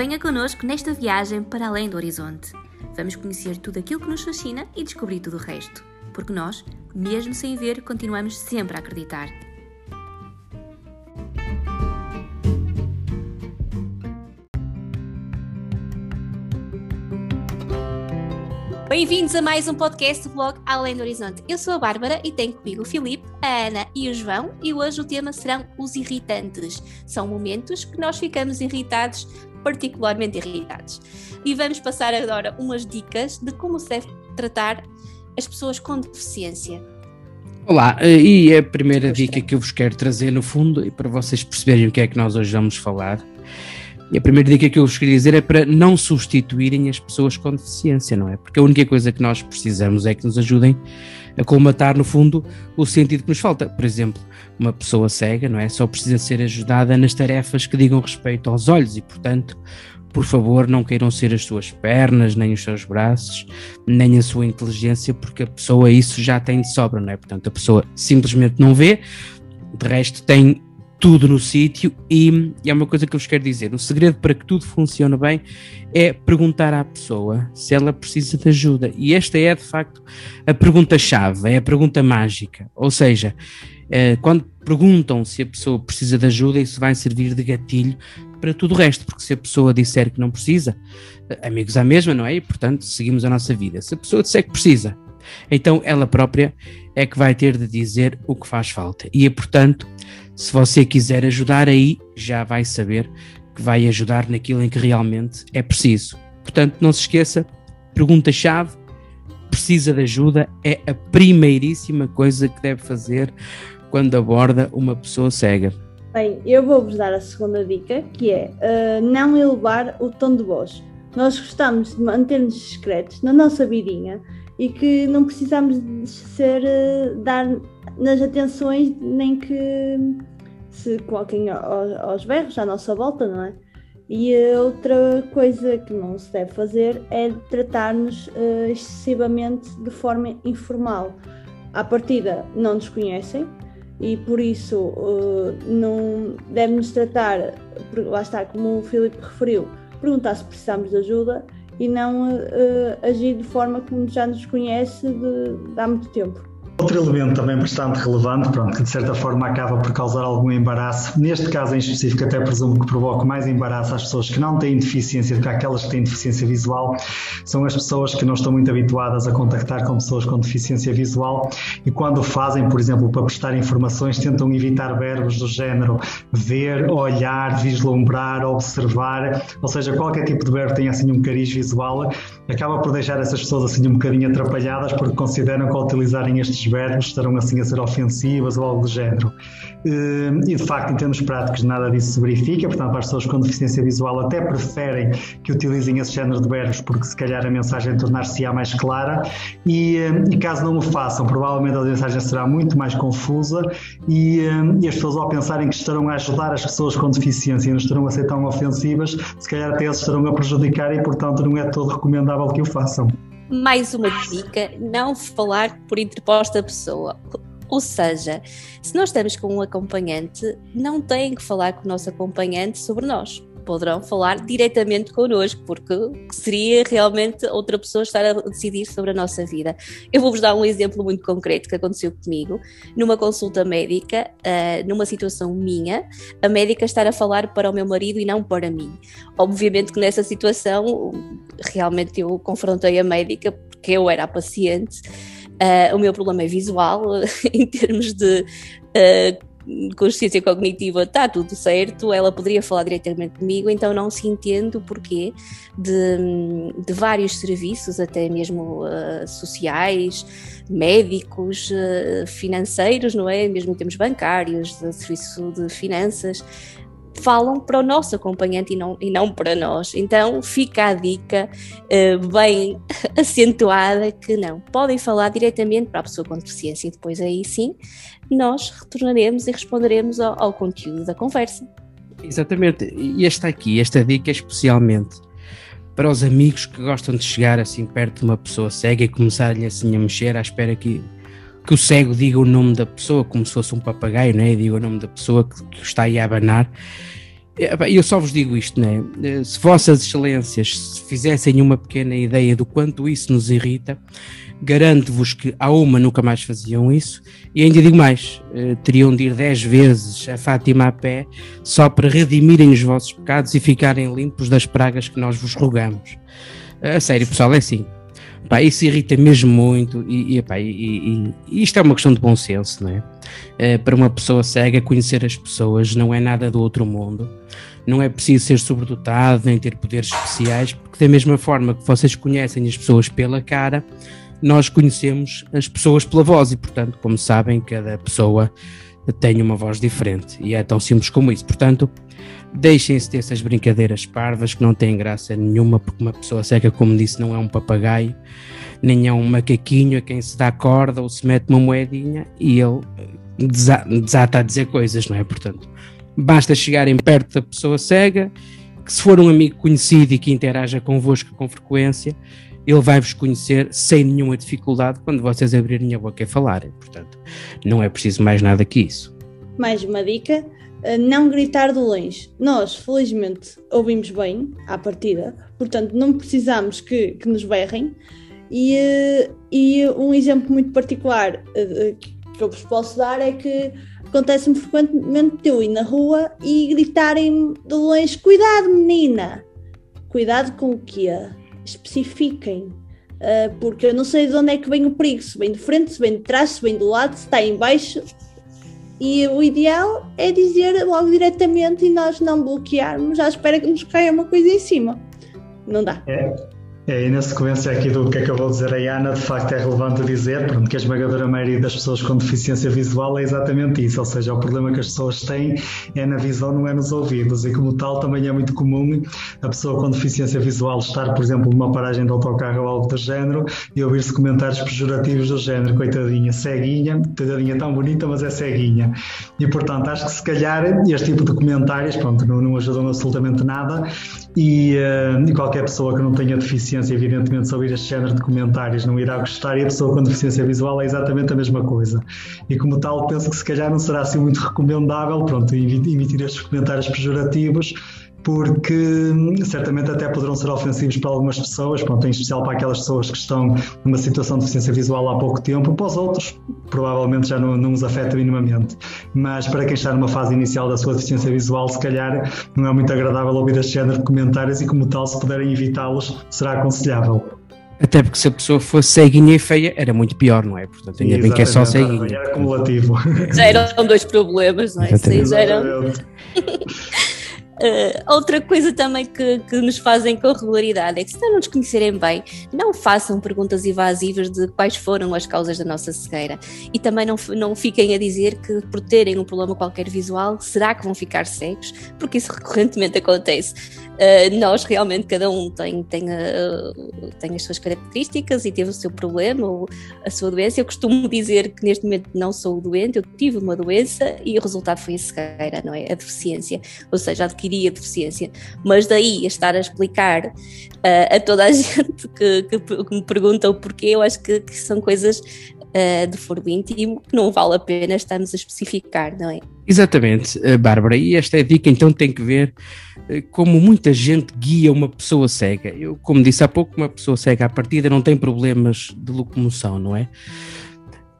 Venha connosco nesta viagem para além do horizonte. Vamos conhecer tudo aquilo que nos fascina e descobrir tudo o resto. Porque nós, mesmo sem ver, continuamos sempre a acreditar. Bem-vindos a mais um podcast do blog Além do Horizonte. Eu sou a Bárbara e tenho comigo o Filipe, a Ana e o João, e hoje o tema serão os irritantes. São momentos que nós ficamos irritados, particularmente irritados. E vamos passar agora umas dicas de como se deve tratar as pessoas com deficiência. Olá, e a primeira dica que eu vos quero trazer no fundo, e para vocês perceberem o que é que nós hoje vamos falar, e a primeira dica que eu vos queria dizer é para não substituírem as pessoas com deficiência, não é? Porque a única coisa que nós precisamos é que nos ajudem a colmatar, no fundo, o sentido que nos falta. Por exemplo, uma pessoa cega, não é? Só precisa ser ajudada nas tarefas que digam respeito aos olhos e, portanto, por favor, não queiram ser as suas pernas, nem os seus braços, nem a sua inteligência, porque a pessoa isso já tem de sobra, não é? Portanto, a pessoa simplesmente não vê, de resto tem tudo no sítio e, e é uma coisa que eu vos quero dizer: o segredo para que tudo funcione bem é perguntar à pessoa se ela precisa de ajuda. E esta é de facto a pergunta-chave, é a pergunta mágica. Ou seja, eh, quando perguntam se a pessoa precisa de ajuda, isso vai servir de gatilho para tudo o resto, porque se a pessoa disser que não precisa, eh, amigos à mesma, não é? E portanto seguimos a nossa vida. Se a pessoa disser que precisa, então ela própria é que vai ter de dizer o que faz falta. E é portanto se você quiser ajudar aí, já vai saber que vai ajudar naquilo em que realmente é preciso. Portanto, não se esqueça, pergunta-chave, precisa de ajuda, é a primeiríssima coisa que deve fazer quando aborda uma pessoa cega. Bem, eu vou-vos dar a segunda dica, que é uh, não elevar o tom de voz. Nós gostamos de manter-nos discretos na nossa vidinha e que não precisamos ser, uh, dar nas atenções nem que se coloquem aos berros à nossa volta, não é? E outra coisa que não se deve fazer é tratar-nos uh, excessivamente de forma informal. À partida não nos conhecem e por isso uh, não devem-nos tratar, lá está, como o Filipe referiu, perguntar se precisamos de ajuda e não uh, agir de forma como já nos conhece de, de há muito tempo. Outro elemento também bastante relevante, pronto, que de certa forma acaba por causar algum embaraço, neste caso em específico até presumo que provoca mais embaraço às pessoas que não têm deficiência do que aquelas que têm deficiência visual, são as pessoas que não estão muito habituadas a contactar com pessoas com deficiência visual e quando fazem, por exemplo, para prestar informações, tentam evitar verbos do género ver, olhar, vislumbrar, observar, ou seja, qualquer tipo de verbo tem assim um cariz visual, acaba por deixar essas pessoas assim um bocadinho atrapalhadas porque consideram que ao utilizarem estes verbos estarão assim a ser ofensivas ou algo do género. Eh, e de facto, em termos práticos, nada disso se verifica, portanto, as pessoas com deficiência visual até preferem que utilizem esse género de verbos porque se calhar a mensagem tornar-se-á mais clara e, eh, e, caso não o façam, provavelmente a mensagem será muito mais confusa e, eh, e as pessoas ao pensarem que estarão a ajudar as pessoas com deficiência e não estarão a ser tão ofensivas, se calhar até eles estarão a prejudicar e portanto não é todo recomendável que o façam. Mais uma dica: não falar por interposta pessoa. Ou seja, se nós estamos com um acompanhante, não tem que falar com o nosso acompanhante sobre nós poderão falar diretamente connosco, porque seria realmente outra pessoa estar a decidir sobre a nossa vida. Eu vou-vos dar um exemplo muito concreto que aconteceu comigo, numa consulta médica, uh, numa situação minha, a médica estar a falar para o meu marido e não para mim. Obviamente que nessa situação, realmente eu confrontei a médica, porque eu era a paciente. Uh, o meu problema é visual, em termos de uh, consciência cognitiva está tudo certo, ela poderia falar diretamente comigo, então não se entende o porquê de, de vários serviços, até mesmo uh, sociais, médicos, uh, financeiros, não é? Mesmo em termos bancários, de serviço de finanças, falam para o nosso acompanhante e não, e não para nós. Então fica a dica uh, bem acentuada que não, podem falar diretamente para a pessoa com deficiência e depois aí sim nós retornaremos e responderemos ao, ao conteúdo da conversa. Exatamente, e esta aqui, esta dica é especialmente para os amigos que gostam de chegar assim perto de uma pessoa cega e começarem assim a mexer à espera que, que o cego diga o nome da pessoa como se fosse um papagaio, né? diga o nome da pessoa que, que está aí a abanar. É, eu só vos digo isto, né? Se Vossas Excelências fizessem uma pequena ideia do quanto isso nos irrita, garanto-vos que a uma nunca mais faziam isso, e ainda digo mais, eh, teriam de ir dez vezes a Fátima a pé só para redimirem os vossos pecados e ficarem limpos das pragas que nós vos rogamos. A sério, pessoal, é assim. Pá, isso irrita mesmo muito e, e, pá, e, e, e, isto é uma questão de bom senso, não é? é? Para uma pessoa cega, conhecer as pessoas não é nada do outro mundo. Não é preciso ser sobredotado nem ter poderes especiais, porque da mesma forma que vocês conhecem as pessoas pela cara, nós conhecemos as pessoas pela voz e, portanto, como sabem, cada pessoa tem uma voz diferente e é tão simples como isso. Portanto, deixem-se dessas brincadeiras parvas que não têm graça nenhuma, porque uma pessoa cega, como disse, não é um papagaio, nem é um macaquinho a quem se dá corda ou se mete uma moedinha e ele desata a dizer coisas, não é? Portanto, basta chegarem perto da pessoa cega, que se for um amigo conhecido e que interaja convosco com frequência, ele vai-vos conhecer sem nenhuma dificuldade quando vocês abrirem a boca e falarem. Portanto, não é preciso mais nada que isso. Mais uma dica: não gritar de longe. Nós, felizmente, ouvimos bem à partida, portanto, não precisamos que, que nos berrem. E, eh, e um exemplo muito particular eh, que eu vos posso dar é que acontece-me frequentemente eu ir na rua e gritarem de longe: Cuidado, menina! Cuidado com o quê? especifiquem, porque eu não sei de onde é que vem o perigo, se vem de frente, se vem de trás, se vem do lado, se está em baixo. E o ideal é dizer logo diretamente e nós não bloquearmos à espera que nos caia uma coisa em cima. Não dá. É. É, e na sequência aqui do que acabou de dizer a Ana, de facto é relevante dizer pronto, que a esmagadora maioria das pessoas com deficiência visual é exatamente isso, ou seja, o problema que as pessoas têm é na visão, não é nos ouvidos, e como tal também é muito comum a pessoa com deficiência visual estar, por exemplo, numa paragem de autocarro ou algo do género e ouvir-se comentários pejorativos do género, coitadinha, ceguinha, coitadinha tão bonita, mas é ceguinha. E portanto, acho que se calhar este tipo de comentários, pronto, não, não ajudam absolutamente nada e, uh, e qualquer pessoa que não tenha deficiência deficiência, evidentemente, se ouvir este género de comentários não irá gostar e a pessoa com deficiência visual é exatamente a mesma coisa. E como tal, penso que se calhar não será assim muito recomendável, pronto, emitir estes comentários pejorativos, porque hum, certamente até poderão ser ofensivos para algumas pessoas, pronto, em especial para aquelas pessoas que estão numa situação de deficiência visual há pouco tempo, para os outros provavelmente já não, não os afeta minimamente. Mas para quem está numa fase inicial da sua deficiência visual, se calhar não é muito agradável ouvir este género de comentários e como tal, se puderem evitá-los, será aconselhável. Até porque se a pessoa fosse ceguinha e feia, era muito pior, não é? Portanto, ainda bem que é só ceguinha. Era acumulativo. Já eram dois problemas, não é? Exatamente. Já eram... Uh, outra coisa também que, que, nos fazem com regularidade é que, se não nos conhecerem bem, não façam perguntas evasivas de quais foram as causas da nossa cegueira. E também não, não fiquem a dizer que, por terem um problema qualquer visual, será que vão ficar cegos? Porque isso recorrentemente acontece. Uh, nós realmente, cada um tem, tem, uh, tem as suas características e teve o seu problema ou a sua doença. Eu costumo dizer que neste momento não sou doente, eu tive uma doença e o resultado foi a cegueira, não é? A deficiência. Ou seja, adquirir adquiria deficiência. Mas daí a estar a explicar uh, a toda a gente que, que, que, me pergunta o porquê, eu acho que, que são coisas uh, de foro íntimo que não vale a pena estarmos a especificar, não é? Exatamente, uh, Bárbara, e esta é a dica então tem que ver como muita gente guia uma pessoa cega. Eu, como disse há pouco, uma pessoa cega à partida não tem problemas de locomoção, não é?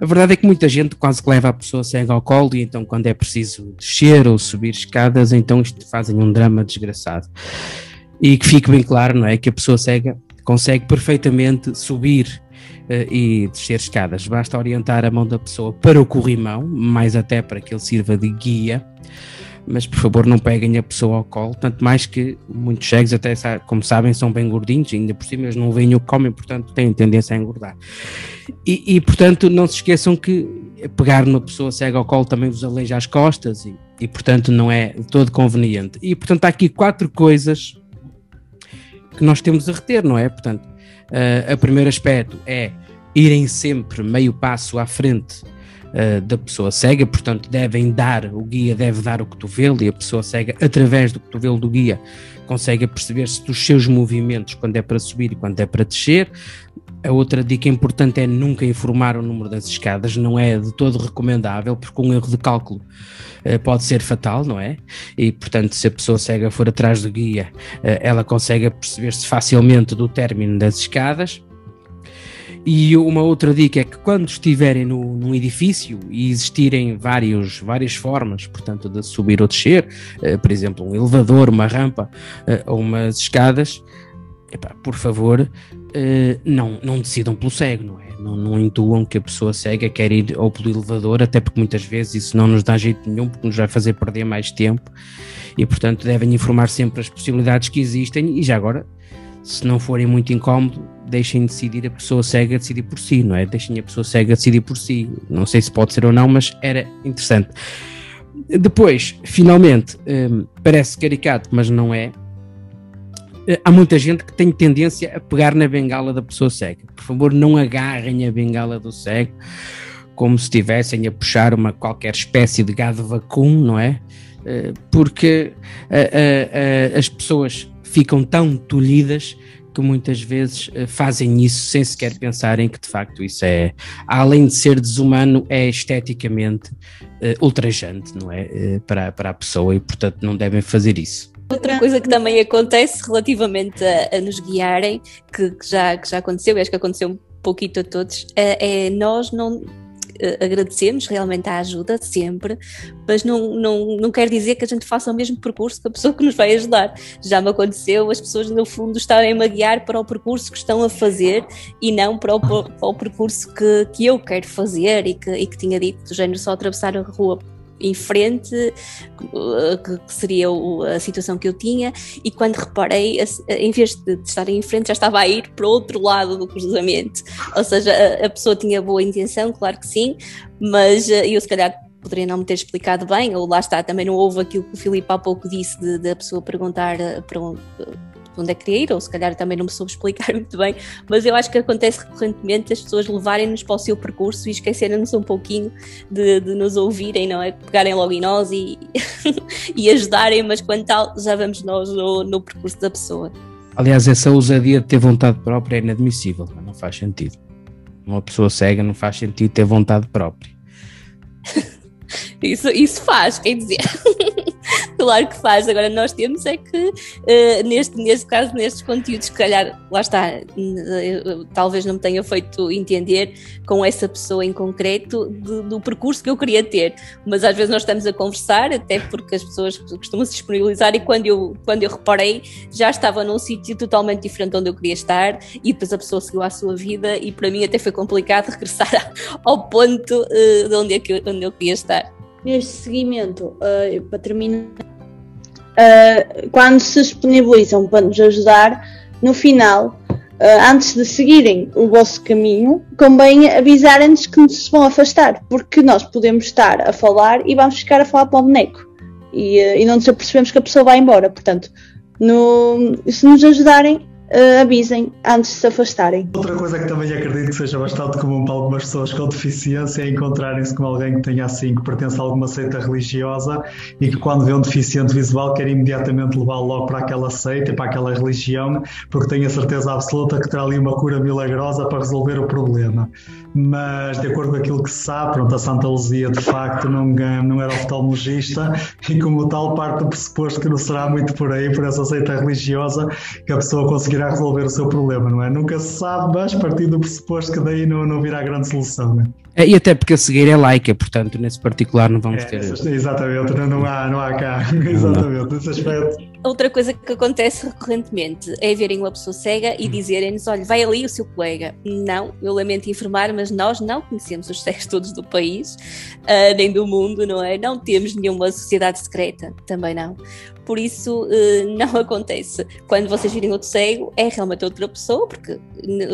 A verdade é que muita gente quase que leva a pessoa cega ao colo e então quando é preciso descer ou subir escadas, então isto fazem um drama desgraçado. E que fique bem claro, não é, que a pessoa cega consegue perfeitamente subir uh, e descer escadas. Basta orientar a mão da pessoa para o corrimão, mais até para que ele sirva de guia, mas por favor não peguem a pessoa ao colo, tanto mais que muitos cegos até, como sabem, são bem gordinhos, ainda por cima eles não veem o que comem, portanto têm tendência a engordar. E, e, portanto não se esqueçam que pegar numa pessoa cega ao colo também vos aleija as costas e, e portanto não é todo conveniente. E portanto há aqui quatro coisas que nós temos a reter, não é? Portanto, uh, o primeiro aspecto é irem sempre meio passo à frente uh, da pessoa cega, portanto, devem dar, o guia deve dar o cotovelo e a pessoa cega, através do cotovelo do guia, consegue perceber-se dos seus movimentos quando é para subir e quando é para descer. A outra dica importante é nunca informar o número das escadas, não é de todo recomendável, porque um erro de cálculo uh, pode ser fatal, não é? E portanto, se a pessoa cega for atrás do guia, uh, ela consegue perceber-se facilmente do término das escadas. E uma outra dica é que quando estiverem no, num edifício e existirem vários, várias formas, portanto, de subir ou descer, uh, por exemplo, um elevador, uma rampa uh, ou umas escadas, epá, por favor, uh, não, não decidam pelo cego, não é? Não, não intuam que a pessoa cega quer ir ou pelo elevador, até porque muitas vezes isso não nos dá jeito nenhum, porque nos vai fazer perder mais tempo e, portanto, devem informar sempre as possibilidades que existem e já agora se não forem muito incómodo, deixem decidir a pessoa cega decidir por si, não é? Deixem a pessoa cega decidir por si. Não sei se pode ser ou não, mas era interessante. Depois, finalmente, hum, parece caricato, mas não é. Eh, há muita gente que tem tendência a pegar na bengala da pessoa cega. Por favor, não agarrem a bengala do cego como se estivessem a puxar uma qualquer espécie de gado vacum, não é? Eh, porque uh, as pessoas ficam tão tolhidas que muitas vezes uh, fazem isso sem sequer pensarem que de facto isso é, além de ser desumano, é esteticamente uh, ultrajante, não é? Uh, para, para a pessoa e portanto não devem fazer isso. Outra coisa que também acontece relativamente a, a nos guiarem, que, que, já, que já aconteceu, e acho que aconteceu um pouquinho a todos, é nós não eh, agradecemos realmente a ajuda sempre, mas não, não, não quer dizer que a gente faça o mesmo percurso que a pessoa que nos vai ajudar. Já me aconteceu as pessoas, no fundo, estarem a guiar para o percurso que estão a fazer e não para o, para o percurso que, que eu quero fazer e que, e que tinha dito, do género só atravessar a rua em frente, que seria a situação que eu tinha, e quando reparei, em vez de estar em frente, já estava a ir para o outro lado do cruzamento. Ou seja, a pessoa tinha boa intenção, claro que sim, mas eh, eu se calhar poderia não me ter explicado bem, ou lá está, também não houve aquilo que o Filipe há pouco disse de, de a pessoa perguntar eh, para onde é que ou se calhar também não me soube explicar muito bem, mas eu acho que acontece recorrentemente as pessoas levarem-nos para o seu percurso e esquecerem-nos um pouquinho de, de, nos ouvirem, não é? Pegarem logo em nós e, e ajudarem, mas quanto tal, já vamos nós no, no percurso da pessoa. Aliás, essa ousadia de ter vontade própria é inadmissível, não faz sentido. Uma pessoa cega não faz sentido ter vontade própria. isso, isso faz, quer dizer. Claro que faz. Agora, nós temos é que, uh, neste, neste caso, nestes conteúdos, se calhar, lá está, talvez não me tenha feito entender com essa pessoa em concreto de, do percurso que eu queria ter. Mas às vezes nós estamos a conversar, até porque as pessoas costumam se disponibilizar, e quando eu, quando eu reparei, já estava num sítio totalmente diferente onde eu queria estar, e depois a pessoa seguiu a sua vida, e para mim até foi complicado regressar ao ponto uh, de onde, é que, onde eu queria estar neste seguimento, uh, para terminar, uh, quando se disponibilizam para nos ajudar, no final, uh, antes de seguirem o vosso caminho, convém avisarem-nos que nos vão afastar, porque nós podemos estar a falar e vamos ficar a falar para o boneco e, e não nos apercebemos que a pessoa vai embora. Portanto, no, se nos ajudarem, uh, avisem antes de se afastarem. Outra coisa que também acredito que seja bastante comum para algumas pessoas com deficiência é encontrarem-se com alguém que tenha assim, que pertence a alguma seita religiosa e que quando vê um deficiente visual quer imediatamente levá-lo logo para aquela seita, para aquela religião, porque tem a certeza absoluta que terá ali uma cura milagrosa para resolver o problema. Mas, de acordo com aquilo que se sabe, pronto, a Santa Luzia de facto não, não era oftalmologista e, como tal, parte do pressuposto que não será muito por aí, por essa seita religiosa, que a pessoa conseguirá irá resolver o seu problema, não é? Nunca se sabe, mas partir do pressuposto que daí não, não virá grande solução, não é? É, e até porque a cegueira é laica, portanto, nesse particular não vamos é, ter. Exatamente, não, não, há, não há cá. Exatamente, nesse aspecto. Outra coisa que acontece recorrentemente é verem uma pessoa cega e hum. dizerem-nos: olha, vai ali o seu colega. Não, eu lamento informar, mas nós não conhecemos os cegos todos do país, uh, nem do mundo, não é? Não temos nenhuma sociedade secreta, também não. Por isso, uh, não acontece. Quando vocês virem outro cego, é realmente outra pessoa, porque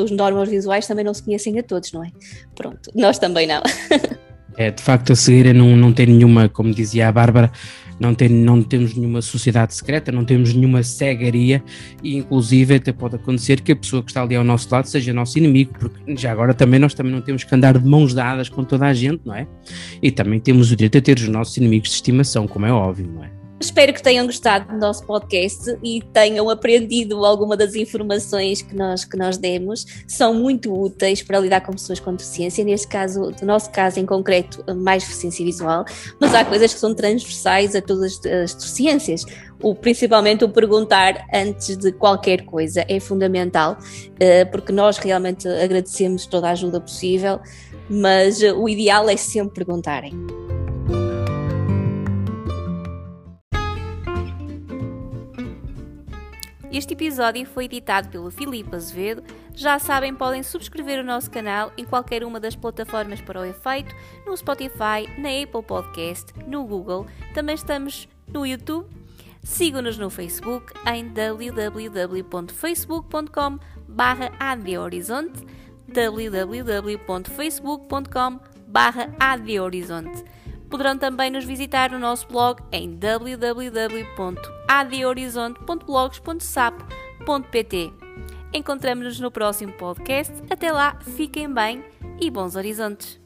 os normas visuais também não se conhecem a todos, não é? Pronto, nós também não. É, de facto, a cegueira não, não tem nenhuma, como dizia a Bárbara, não, tem, não temos nenhuma sociedade secreta, não temos nenhuma cegaria e inclusive até pode acontecer que a pessoa que está ali ao nosso lado seja nosso inimigo, porque já agora também nós também não temos que andar de mãos dadas com toda a gente, não é? E também temos o direito a ter os nossos inimigos de estimação, como é óbvio, não é? Espero que tenham gostado do nosso podcast e tenham aprendido alguma das informações que nós, que nós demos. São muito úteis para lidar com pessoas com deficiência, neste caso, do nosso caso em concreto, mais deficiência visual, mas há coisas que são transversais a todas as deficiências. O, principalmente o perguntar antes de qualquer coisa é fundamental, eh, porque nós realmente agradecemos toda a ajuda possível, mas eh, o ideal é sempre perguntarem. Este episódio foi editado pelo Filipe Azevedo. Já sabem, podem subscrever o nosso canal em qualquer uma das plataformas para o efeito, no Spotify, na Apple Podcast, no Google. Também estamos no YouTube. Sigam-nos no Facebook em www.facebook.com barra www.facebook.com barra Poderão também nos visitar no nosso blog em www.adhorizonte.blogs.sap.pt. Encontramos-nos no próximo podcast. Até lá, fiquem bem e bons horizontes!